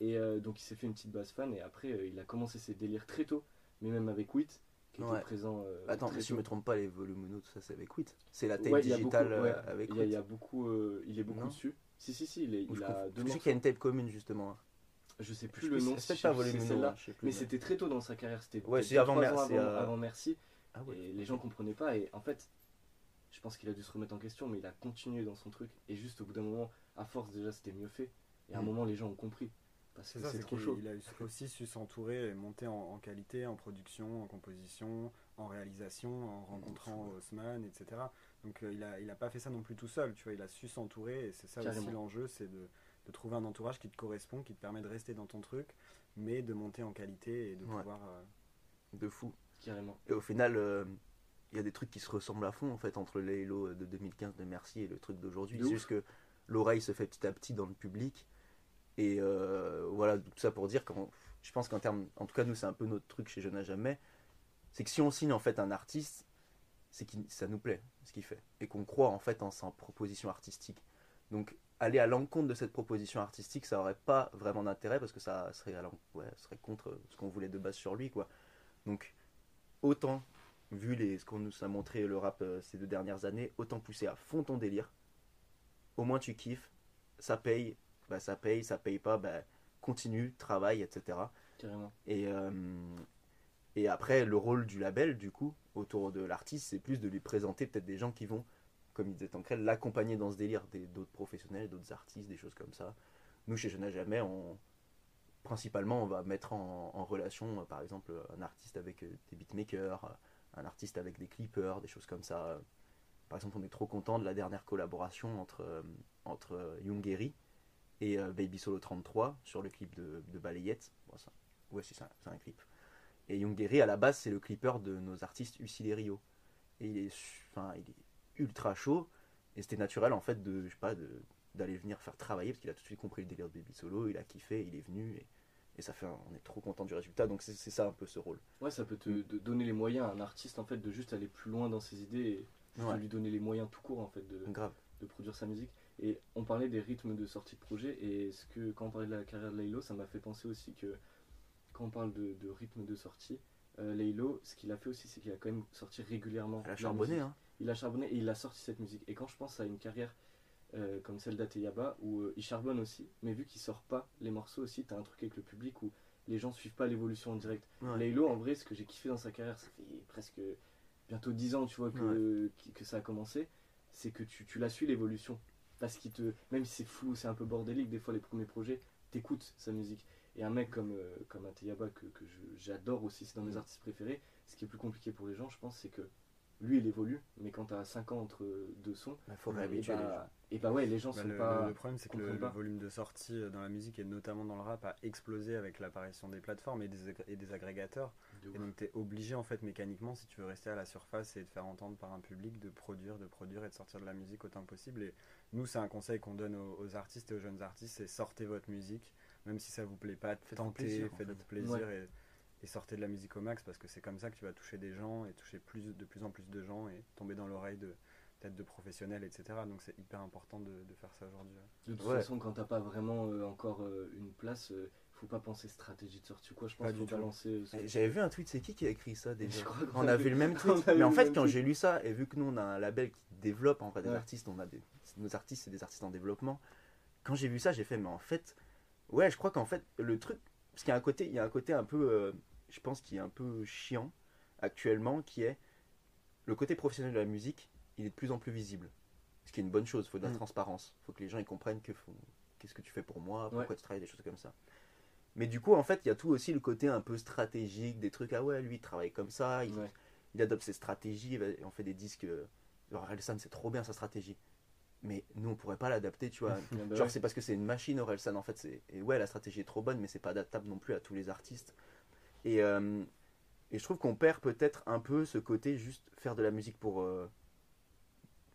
Et euh, donc il s'est fait une petite base fan et après euh, il a commencé ses délires très tôt, mais même avec Wit, qui Ouais. était présent. euh, Attends, mais si je me trompe pas, les volumineux, tout ça, c'est avec Wit. C'est la tape Ouais, digitale beaucoup- ouais, avec Il y, a, il y a beaucoup, il est beaucoup Non dessus. Si, si, si, il, est, il a deux Je sais qu'il y a une tape commune justement. Je sais plus le nom, c'est si pas volumineux. celle-là. hein. Mais c'était très tôt dans sa carrière. C'était Ouais, c'est avant trois Mer- ans c'est, avant, euh, avant Merci. Ah ouais. Et les gens comprenaient pas. Et en fait, je pense qu'il a dû se remettre en question, mais il a continué dans son truc. Et juste au bout d'un moment, à force déjà, c'était mieux fait. Et à un Mm. moment, les gens ont compris. Parce que C'est trop qu'il chaud. il a aussi su s'entourer et monter en, en qualité, en production, en composition, en réalisation, en rencontrant Haussmann, etc. Donc euh, il a, il a pas fait ça non plus tout seul, tu vois, il a su s'entourer et c'est ça aussi l'enjeu, c'est de, de trouver un entourage qui te correspond, qui te permet de rester dans ton truc, mais de monter en qualité et de Ouais. pouvoir... euh, De fou. Carrément. Et au final, euh, il y a des trucs qui se ressemblent à fond en fait entre les Halo de 2015 de Merci et le truc d'aujourd'hui. C'est juste que l'oreille se fait petit à petit dans le public. Et euh, voilà, tout ça pour dire qu'en je pense qu'en termes, en tout cas nous c'est un peu notre truc chez Jeune à jamais, c'est que si on signe en fait un artiste, c'est que ça nous plaît ce qu'il fait et qu'on croit en fait en sa proposition artistique. Donc aller à l'encontre de cette proposition artistique, ça aurait pas vraiment d'intérêt parce que ça serait, à ouais, ça serait contre ce qu'on voulait de base sur lui quoi. Donc autant vu les, ce qu'on nous a montré le rap euh, ces deux dernières années, autant pousser à fond ton délire. Au moins tu kiffes, ça paye, bah ça paye, ça paye pas, bah continue, travaille, etc. Carrément. Et, euh, et après, le rôle du label, du coup, autour de l'artiste, c'est plus de lui présenter peut-être des gens qui vont, comme il disait Tancrel, l'accompagner dans ce délire, d'autres professionnels, d'autres artistes, des choses comme ça. Nous, chez Je n'ai jamais, principalement, on va mettre en, relation, euh, par exemple, un artiste avec euh, des beatmakers, euh, un artiste avec des clippers, des choses comme ça. Par exemple, on est trop content de la dernière collaboration entre, entre Youngeri et Baby Solo 33 sur le clip de, Balayette. Bon, ça- ouais, c'est un, un clip. Et Youngeri, à la base, c'est le clipper de nos artistes Ucile et Rio. Et il est, enfin, il est ultra chaud. Et c'était naturel, en fait, de, je sais pas, de- d'aller venir faire travailler, parce qu'il a tout de suite compris le délire de Baby Solo, il a kiffé, il est venu, et, et ça fait, un- on est trop content du résultat. Donc c'est ça un peu ce rôle. Ouais, ça peut te de donner les moyens à un artiste en fait de juste aller plus loin dans ses idées et Ouais. de lui donner les moyens tout court en fait de, Grave. de produire sa musique. Et on parlait des rythmes de sortie de projet et ce que quand on parlait de la carrière de Laylo, ça m'a fait penser aussi que quand on parle de, de rythme de sortie, euh, Laylo, ce qu'il a fait aussi, c'est qu'il a quand même sorti régulièrement. Elle a la charbonné, hein. Il a charbonné et il a sorti cette musique. Et quand je pense à une carrière euh, comme celle d'Ateyaba, où euh, il charbonne aussi, mais vu qu'il sort pas les morceaux aussi, t'as un truc avec le public où les gens suivent pas l'évolution en direct. Ouais. Laylo, en vrai, ce que j'ai kiffé dans sa carrière, ça fait presque bientôt 10 ans, tu vois, que, que ça a commencé, c'est que tu, tu l'as su l'évolution. Parce qu'il te. Même si c'est flou, c'est un peu bordélique, des fois, les premiers projets, t'écoutes sa musique. Et un mec comme, euh, comme Ateyaba, que, que je- j'adore aussi, c'est dans mes Mm. artistes préférés, ce qui est plus compliqué pour les gens, je pense, c'est que lui, il évolue, mais quand t'as 5 ans entre deux sons, Il faut et réhabituer les gens. bah, et bah ouais, les gens Bah, sont le, pas. le- problème, c'est que le, le volume de sortie euh, dans la musique et notamment dans le rap a explosé avec l'apparition des plateformes et des, et des agrégateurs. de Et donc, tu es obligé, en fait, mécaniquement, si tu veux rester à la surface et te faire entendre par un public, de produire, de produire et de sortir de la musique autant que possible. Et nous, c'est un conseil qu'on donne aux, aux artistes et aux jeunes artistes c'est sortez votre musique, même si ça vous plaît pas, Faites-vous tentez, plaisir, en faites-vous fait. plaisir et, et sortez de la musique au max parce que c'est comme ça que tu vas toucher des gens et toucher plus, de plus en plus de gens et tomber dans l'oreille de peut-être de professionnels, etc. Donc, c'est hyper important de, de faire ça aujourd'hui. De toute Ouais. façon, quand t'as pas vraiment euh, encore euh, une place, euh, faut pas penser stratégie de sortie ou quoi. Je pense qu'il faut balancer. euh, Et J'avais vu un tweet, c'est qui qui a écrit ça déjà? Je crois qu'on On a vu le même <laughs> tweet. Mais en fait, quand j'ai lu ça, et vu que nous on a un label qui développe en fait des Ouais. artistes, on a des, nos artistes c'est des artistes en développement. Quand j'ai vu ça, j'ai fait mais en fait, ouais, je crois qu'en fait le truc, parce qu'il y a un côté, il y a un côté un peu, euh, je pense qui est un peu chiant actuellement, qui est le côté professionnel de la musique, il est de plus en plus visible. Ce qui est une bonne chose. Il faut de la Mm. transparence. Il faut que les gens ils comprennent que qu'est-ce que tu fais pour moi, pourquoi Ouais. tu travailles, des choses comme ça. Mais du coup, en fait, il y a tout aussi le côté un peu stratégique, des trucs, ah ouais, lui, il travaille comme ça, il, Ouais. il adopte ses stratégies, on fait des disques. euh, Orelsan, c'est trop bien sa stratégie. Mais nous, on pourrait pas l'adapter, tu vois. Ah <laughs> bah Genre, ouais. c'est parce que c'est une machine, Orelsan, en fait. c'est- Et ouais, la stratégie est trop bonne, mais c'est pas adaptable non plus à tous les artistes. Et, euh, et je trouve qu'on perd peut-être un peu ce côté juste faire de la musique pour. euh,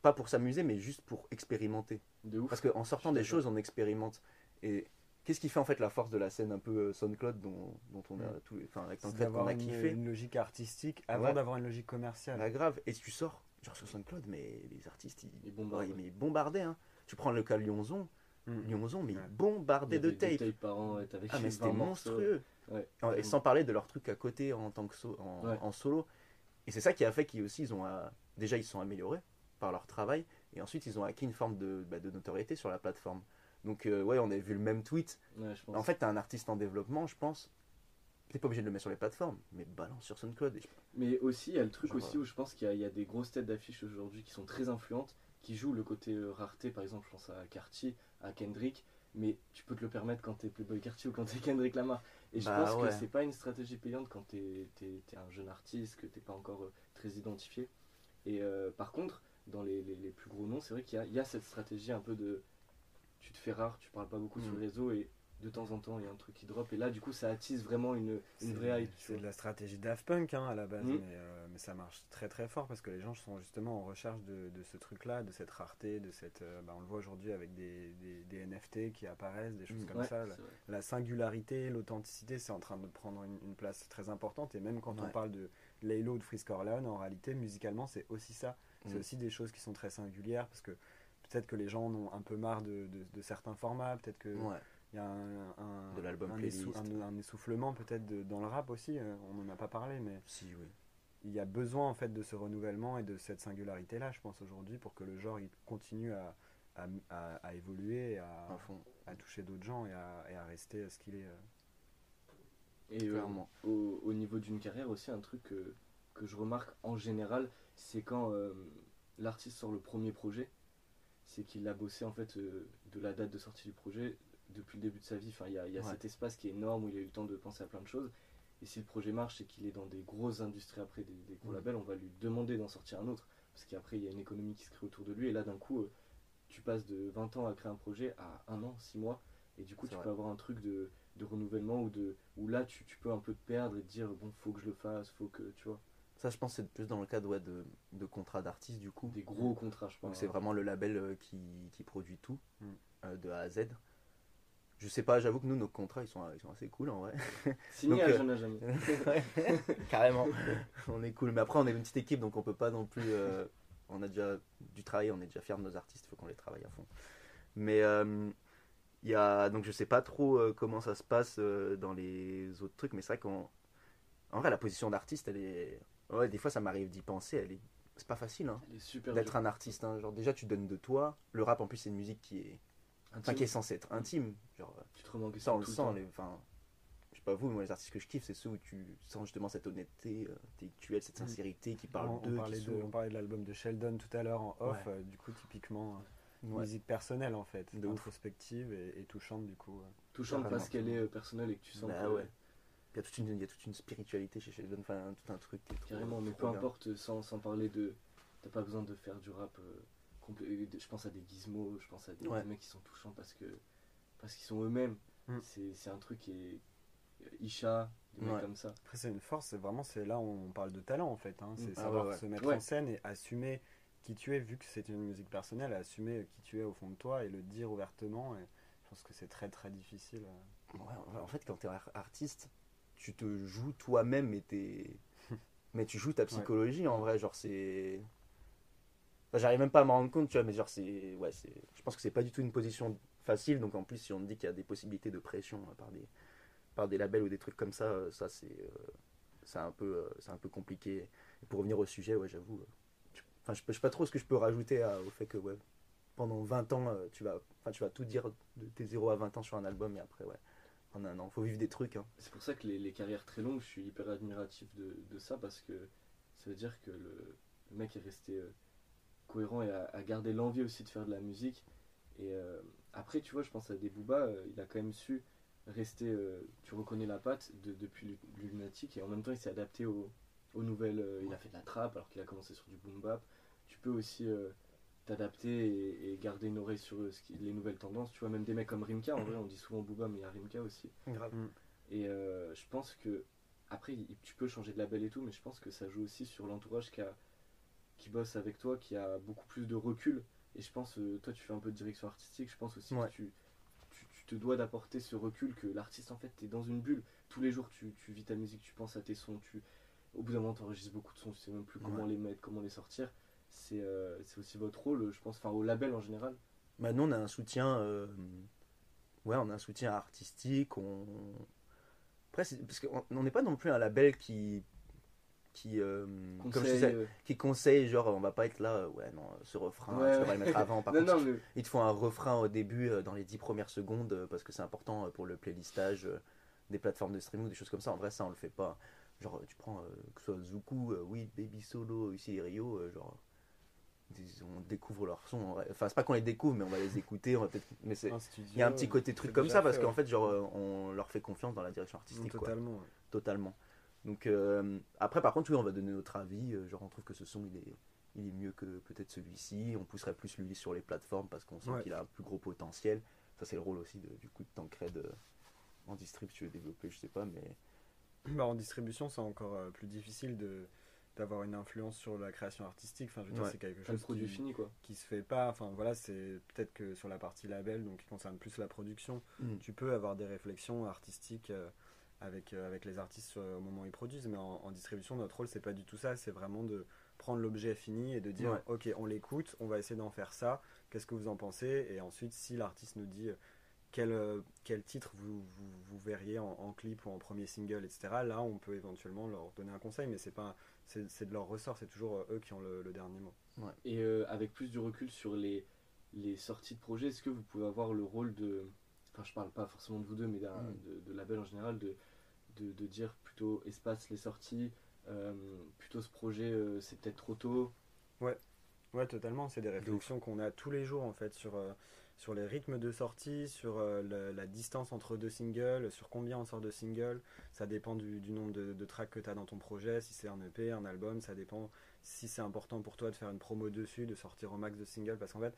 Pas pour s'amuser, mais juste pour expérimenter. De ouf. Parce qu'en sortant des choses, on expérimente. Et qu'est-ce qui fait en fait la force de la scène un peu euh, SoundCloud dont, dont on a Mm. tout, enfin avec qu'on a une, kiffé? une logique artistique avant Ouais. d'avoir une logique commerciale. Pas grave. Et tu sors, genre sur SoundCloud, mais les artistes, ils, Ils bombardent. ouais, mais ils bombardaient. Hein. Tu prends le cas Lyonzon, Mm. Lyonzon, mais Ouais. ils bombardaient de des tapes. par an, ouais, Ah, mais 20 c'était monstrueux. Et sans parler de leur truc à côté en tant que so- en, solo. Et c'est ça qui a fait qu'ils aussi, ils ont, euh, déjà, ils se sont améliorés par leur travail, et ensuite, ils ont acquis une forme de, bah, de notoriété sur la plateforme. Donc, euh, ouais, on avait vu le même tweet. Ouais, je pense. En fait, t'as un artiste en développement, je pense. T'es pas obligé de le mettre sur les plateformes, mais balance sur SoundCloud. Et Mais aussi, il y a le truc Genre, aussi où je pense qu'il y, a- il y a des grosses têtes d'affiches aujourd'hui qui sont très influentes, qui jouent le côté euh, rareté. Par exemple, je pense à Cartier, à Kendrick. Mais tu peux te le permettre quand t'es Playboy Cartier ou quand t'es Kendrick Lamar. Et je Bah pense ouais. que c'est pas une stratégie payante quand t'es es, un jeune artiste, que t'es pas encore euh, très identifié. Et euh, par contre, dans les, les- les plus gros noms, c'est vrai qu'il y a, il y a cette stratégie un peu de. Tu te fais rare, tu parles pas beaucoup sur Mm. le réseau et de temps en temps il y a un truc qui drop. Et là, du coup, ça attise vraiment une, une vraie hype. C'est de la stratégie Daft Punk hein, à la base, mais, euh, mais ça marche très très fort parce que les gens sont justement en recherche de, de ce truc-là, de cette rareté, de cette. euh, bah, on le voit aujourd'hui avec des, des- des NFT qui apparaissent, des choses Mhm. comme Ouais, ça. La, singularité, l'authenticité, c'est en train de prendre une, une place très importante. Et même quand on parle de Laylo ou de Frisk Orleans, en réalité, musicalement, c'est aussi ça. C'est Mhm. aussi des choses qui sont très singulières parce que peut-être que les gens en ont un peu marre de, de- de certains formats, peut-être que. Ouais. Il y a un, un- De l'album un, playlist. essou- un- un essoufflement peut-être dans le rap aussi, euh, on n'en a pas parlé, mais Si, oui. il y a besoin en fait de ce renouvellement et de cette singularité-là, je pense aujourd'hui, pour que le genre il continue à, à, à- à évoluer, à, À fond. à toucher d'autres gens et à, et à rester ce qu'il est. euh. Et euh, Clairement. au, au niveau d'une carrière aussi, un truc que, que je remarque en général, c'est quand euh, l'artiste sort le premier projet, c'est qu'il a bossé en fait euh, de la date de sortie du projet depuis le début de sa vie. Enfin, il y a, il y a Ouais. cet espace qui est énorme où il a eu le temps de penser à plein de choses. Et si le projet marche et qu'il est dans des grosses industries après, des, des gros Mm. labels, on va lui demander d'en sortir un autre. Parce qu'après, il y a une économie qui se crée autour de lui. Et là, d'un coup, euh, tu passes de 20 ans à créer un projet à un an, 6 mois. Et du coup, tu vrai. peux avoir un truc de, de renouvellement ou de, où là, tu, tu peux un peu te perdre et te dire, bon, faut que je le fasse, faut que, tu vois, Ça, je pense, c'est plus dans le cadre ouais, de, de contrats d'artistes, du coup. des gros contrats, je Donc pense. c'est vraiment le label euh, qui, qui produit tout, Mm. euh, de A à Z. Je sais pas, j'avoue que nous, nos contrats, ils sont, ils sont assez cool en vrai. <laughs> Signé à euh, Jeune à jamais. <laughs> Ouais, <laughs> Carrément. on est cool. Mais après, on est une petite équipe, donc on peut pas non plus. euh, on a déjà du travail, on est déjà fiers de nos artistes, il faut qu'on les travaille à fond. Mais euh, il y a. Donc je sais pas trop euh, comment ça se passe dans les autres trucs, mais c'est vrai qu'en. En vrai, la position d'artiste, elle est. Ouais, des fois, ça m'arrive d'y penser, elle est. C'est pas facile, hein, d'être un artiste. hein. Genre, déjà, tu donnes de toi. Le rap, en plus, c'est une musique qui est. Enfin, qui est censée être intime. Genre, Tu te remets en ça, on le sent. Les, enfin, je sais pas vous, mais moi, les artistes que je kiffe, c'est ceux où tu sens justement cette honnêteté euh, intellectuelle, cette Mm. sincérité qui On, parle on d'eux. sont- on parlait de l'album de Sheldon tout à l'heure en off, Ouais. euh, du coup, typiquement, euh, Ouais. musique personnelle en fait, De introspective et, et touchante du coup. Touchante parce qu'elle est personnelle et que tu sens Bah que, ouais. Il y, a toute une, il y a toute une spiritualité chez Sheldon, enfin tout un truc. qui est trop- Carrément, mais trop peu bien. importe, sans, sans parler de. T'as pas besoin de faire du rap. euh, Je pense à des gizmos, je pense à des, Ouais. des mecs qui sont touchants parce que parce qu'ils sont eux-mêmes. Mm. C'est c'est un truc qui est. Isha, des mecs comme ça. Après, c'est une force, c'est vraiment, c'est là où on parle de talent en fait. hein. C'est Mm. Ah savoir ouais, ouais. se mettre Ouais. en scène et assumer qui tu es, vu que c'est une musique personnelle, assumer qui tu es au fond de toi et le dire ouvertement. Et je pense que c'est très très difficile. euh. Ouais, en fait, quand t'es ar- artiste, tu te joues toi-même, mais t'es. <laughs> mais tu joues ta psychologie en vrai, genre c'est. J'arrive même pas à m'en rendre compte, tu vois, mais genre c'est. Ouais, c'est. Je pense que c'est pas du tout une position facile, donc en plus, si on me dit qu'il y a des possibilités de pression euh, par des, par des labels ou des trucs comme ça, euh, ça c'est. euh, un, peu, euh, c'est un peu compliqué. Et pour revenir au sujet, ouais, j'avoue. Enfin, je, je sais pas trop ce que je peux rajouter au fait que, ouais, pendant 20 ans, tu vas, tu vas tout dire de tes 0 à 20 ans sur un album, et après, ouais, en un an. Faut vivre des trucs, hein. C'est pour ça que les, les carrières très longues, je suis hyper admiratif de, de ça parce que ça veut dire que le, mec est resté cohérent et a gardé l'envie aussi de faire de la musique. Et euh, après, tu vois, je pense à des Booba, euh, il a quand même su rester, euh, tu reconnais la patte de- depuis Lu- Lunatic et en même temps il s'est adapté aux, aux nouvelles. euh, il a fait de la trap alors qu'il a commencé sur du boom bap. Tu peux aussi euh, t'adapter et, et garder une oreille sur euh, ce qui- les nouvelles tendances. Tu vois, même des mecs comme Rimka, en vrai, on dit souvent Booba, mais il y a Rimka aussi. Et euh, je pense que, après, il- tu peux changer de label et tout, mais je pense que ça joue aussi sur l'entourage qui, a- qui bosse avec toi, qui a beaucoup plus de recul. Et je pense, euh, toi, tu fais un peu de direction artistique, je pense aussi Ouais. que tu, tu, tu te dois d'apporter ce recul que l'artiste, en fait, t'es dans une bulle. Tous les jours, tu, tu vis ta musique, tu penses à tes sons, tu, au bout d'un moment, tu enregistres beaucoup de sons, tu sais même plus comment les mettre, comment les sortir. C'est euh, c'est aussi votre rôle, je pense, enfin, au label en général. Bah, nous, on a un soutien. euh, Ouais, on a un soutien artistique. On... Après, parce qu'on on n'est pas non plus un label qui. Qui, euh, comme je disais, euh, qui genre, on va pas être là, euh, ouais, non, ce refrain, Ouais, tu devrais ouais. le mettre avant. <laughs> Par non, contre, non, mais ils te font un refrain au début, euh, dans les 10 premières secondes, euh, parce que c'est important euh, pour le playlistage euh, des plateformes de streaming ou des choses comme ça. En vrai, ça, on le fait pas. Genre, euh, tu prends, euh, que ce soit Zuku, euh, oui, Baby Solo, ici Rio, euh, genre, on découvre leurs sons. Enfin, c'est pas qu'on les découvre, mais on va les écouter, on va peut-être. Mais c'est. Un studio, Il y a un petit euh, côté truc comme ça parce qu'en fait, genre, euh, on leur fait confiance dans la direction artistique, quoi Totalement. ouais. totalement. Donc euh, après par contre oui on va donner notre avis, euh, genre on trouve que ce son il est, il est mieux que peut-être celui-ci, on pousserait plus lui sur les plateformes parce qu'on sent Ouais. qu'il a un plus gros potentiel. Ça c'est le rôle aussi de- du coup de Tancred euh, en distrib si tu veux développer, je sais pas mais Bah, en distribution, c'est encore euh, plus difficile de d'avoir une influence sur la création artistique. Enfin, je veux dire, c'est quelque chose qui, fini, quoi. qui se fait pas. Enfin, voilà, c'est peut-être que sur la partie label, donc qui concerne plus la production, Mm. tu peux avoir des réflexions artistiques euh, avec, euh, avec les artistes sur- au moment où ils produisent. Mais en, en distribution, notre rôle, c'est pas du tout ça. C'est vraiment de prendre l'objet fini et de dire, Ouais. ok, on l'écoute, on va essayer d'en faire ça. Qu'est-ce que vous en pensez? Et ensuite, si l'artiste nous dit euh, quel, euh, quel titre vous, vous, vous verriez en, en clip ou en premier single, etc. Là, on peut éventuellement leur donner un conseil, mais c'est pas, c'est c'est de leur ressort, c'est toujours euh, eux qui ont le, le dernier mot. Et euh, avec plus du recul sur les, les sorties de projets, est-ce que vous pouvez avoir le rôle de. Enfin, je parle pas forcément de vous deux, mais d'un- Mm. de, de label en général, de, de, de dire plutôt espace les sorties, euh, plutôt ce projet euh, c'est peut-être trop tôt. Ouais, totalement. C'est des réflexions qu'on a tous les jours en fait sur, euh, sur les rythmes de sortie, sur la, la distance entre deux singles, sur combien on sort de singles. Ça dépend du, du nombre de, de tracks que tu as dans ton projet, si c'est un EP, un album, ça dépend si c'est important pour toi de faire une promo dessus, de sortir au max de singles. Parce qu'en fait,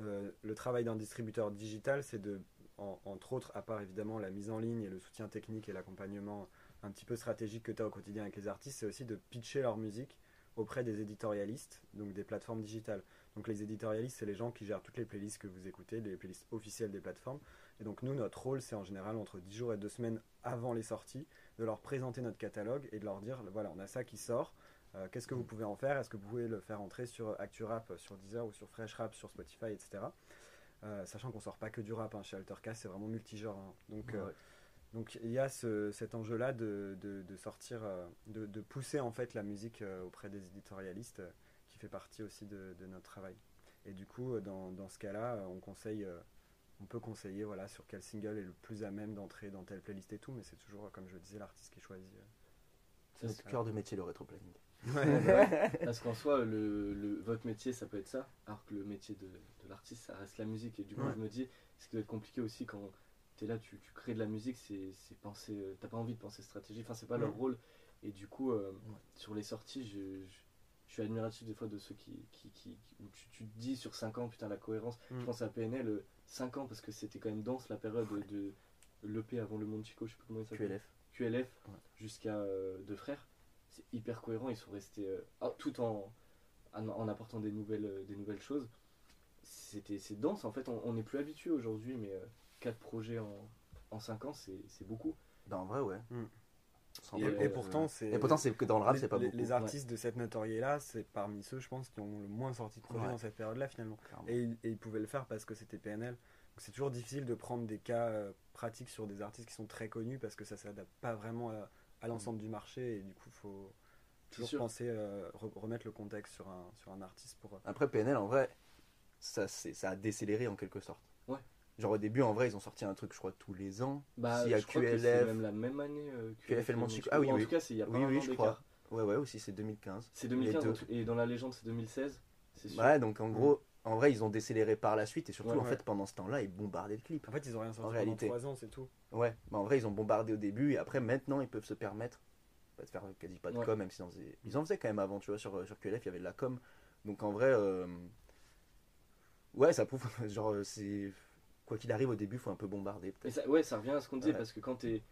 euh, le travail d'un distributeur digital, c'est de, en- entre autres, à part évidemment la mise en ligne et le soutien technique et l'accompagnement un petit peu stratégique que tu as au quotidien avec les artistes, c'est aussi de pitcher leur musique auprès des éditorialistes, donc des plateformes digitales. Donc les éditorialistes, c'est les gens qui gèrent toutes les playlists que vous écoutez, les playlists officielles des plateformes. Et donc nous, notre rôle, c'est en général entre 10 jours et 2 semaines avant les sorties, de leur présenter notre catalogue et de leur dire, voilà, on a ça qui sort, euh, qu'est-ce que vous pouvez en faire? Est-ce que vous pouvez le faire entrer sur ActuRap, sur Deezer ou sur FreshRap, sur Spotify, etc. Euh, sachant qu'on sort pas que du rap, hein, chez Altercast, c'est vraiment multigenre. hein. Donc, euh, donc il y a ce- cet enjeu-là de, de- de sortir, euh, de, de pousser en fait la musique auprès des éditorialistes, qui fait partie aussi de, notre travail. Et du coup, dans, dans ce cas-là, on conseille, on peut conseiller voilà sur quel single est le plus à même d'entrer dans telle playlist et tout, mais c'est toujours, comme je le disais, l'artiste qui choisit. Ça, notre c'est- cœur de métier le rétroplanning. Parce qu'en soi, le, le- votre métier, ça peut être ça, alors que le métier de, de l'artiste, ça reste la musique. Et du coup, Ouais. je me dis, ce qui doit être compliqué aussi quand tu es là, tu, tu crées de la musique, c'est c'est penser. euh, T'as pas envie de penser stratégie, enfin, c'est pas leur Mm. rôle. Et du coup, euh, Ouais. sur les sorties, je, je, je suis admiratif des fois de ceux qui. qui, qui- où tu, tu te dis sur 5 ans, putain, la cohérence. Mm. Je pense à PNL, 5 ans, parce que c'était quand même dense la période de l'EP avant le Monde Chico, je sais plus comment il s'appelle. QLF. QLF Ouais. jusqu'à euh, Deux Frères. C'est hyper cohérent, ils sont restés euh, ah, tout en, en, en apportant des nouvelles, euh, des nouvelles choses. C'était c'est dense en fait, on n'est plus habitué aujourd'hui, mais 4 projets en, en 5 ans, c'est c'est beaucoup. Ben, en vrai ouais. Mm. Et, et euh, pourtant, c'est et pourtant c'est que dans le rap les, c'est pas les- beaucoup. les artistes de cette notoriété-là, c'est parmi ceux, je pense, qui ont le moins sorti de projets Ouais. dans cette période-là finalement. Et, ils- et ils pouvaient le faire parce que c'était PNL. Donc c'est toujours difficile de prendre des cas euh, pratiques sur des artistes qui sont très connus parce que ça s'adapte pas vraiment à, à l'ensemble du marché et du coup faut toujours sûr. penser euh, re- remettre le contexte sur un sur un artiste pour euh, Après PNL en vrai ça, c'est- ça a décéléré en quelque sorte. Ouais. Genre au début en vrai ils ont sorti un truc je crois tous les ans. Bah, S'il y a je crois que c'est QLF. même la même année. euh, QLF et le. Ah oui, Ou en oui. tout cas, c'est il y a pas Oui un oui an je crois. Ouais ouais aussi c'est 2015. C'est Les 2015 deux. en tout- et dans la légende, c'est 2016. C'est sûr. Ouais donc en gros en vrai ils ont décéléré par la suite et surtout Ouais, en ouais. fait pendant ce temps-là ils bombardaient le clip. en fait ils ont rien sorti En pendant réalité. trois ans c'est tout Ouais, bah en vrai, ils ont bombardé au début et après, maintenant, ils peuvent se permettre bah, de faire quasi pas de Ouais. com, même s'ils en faisaient. Ils en faisaient quand même avant, tu vois, sur, sur QLF, il y avait de la com. Donc en vrai, euh, ouais, ça prouve, <laughs> genre, c'est. Quoi qu'il arrive, au début, faut un peu bombarder, ouais, ça revient à ce qu'on disait parce que quand t'es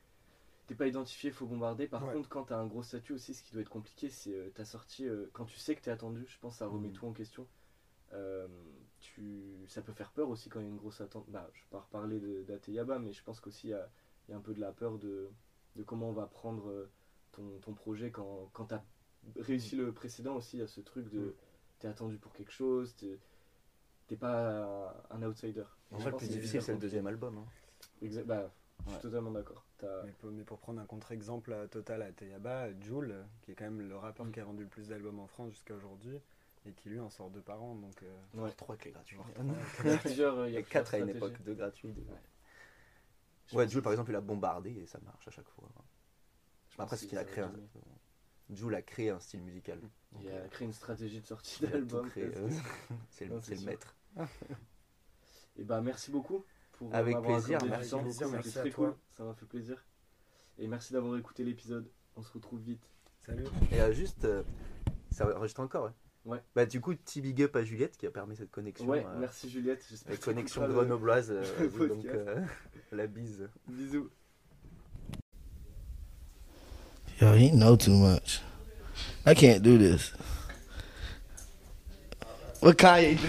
t'es pas identifié, faut bombarder. Par Ouais. contre, quand t'as un gros statut aussi, ce qui doit être compliqué, c'est euh, ta sortie. euh, quand tu sais que t'es attendu, je pense que ça remet Mhm. tout en question. Euh, tu, ça peut faire peur aussi quand il y a une grosse attente. Bah, je vais pas reparler de- d'Ateyaba, mais je pense qu'aussi il y a, il y a un peu de la peur de, de comment on va prendre euh, ton, ton projet quand, quand t'as réussi le précédent aussi. Il y a ce truc de Mhm. t'es attendu pour quelque chose, t'es t'es pas un outsider. En vrai, le plus que c'est difficile, c'est le deuxième album. hein. Exact, bah, je suis Ouais. totalement d'accord. Mais pour, mais pour prendre un contre-exemple total à Teyaba, Jules, qui est quand même le rappeur Mm. qui a vendu le plus d'albums en France jusqu'à aujourd'hui, et qui lui en sort deux par an. Donc, euh, Ouais. 3 avec les gratuits. Il y a plusieurs, euh, Il y a 4 à une époque, 2 gratuits. deux- Je Ouais, que par exemple, il a bombardé et ça marche à chaque fois. je Après, c'est qu'il a créé un. Jules a créé un style musical. Il Donc, a euh, créé une stratégie de sortie d'album. euh, <laughs> C'est le, Non, maître. Et bah merci beaucoup pour Avec m'avoir plaisir, merci à toi. ça m'a fait plaisir. Et merci d'avoir écouté l'épisode. On se retrouve vite. salut. Et euh, juste, euh, ça enregistre encore, ouais. Bah, du coup, petit big up à Juliette qui a permis cette connexion. ouais, euh, merci Juliette. J'espère La que connexion grenobloise. <laughs> euh, donc, euh, <laughs> la bise. Bisous. Yo, he know too much. I can't do this. What Kanye do?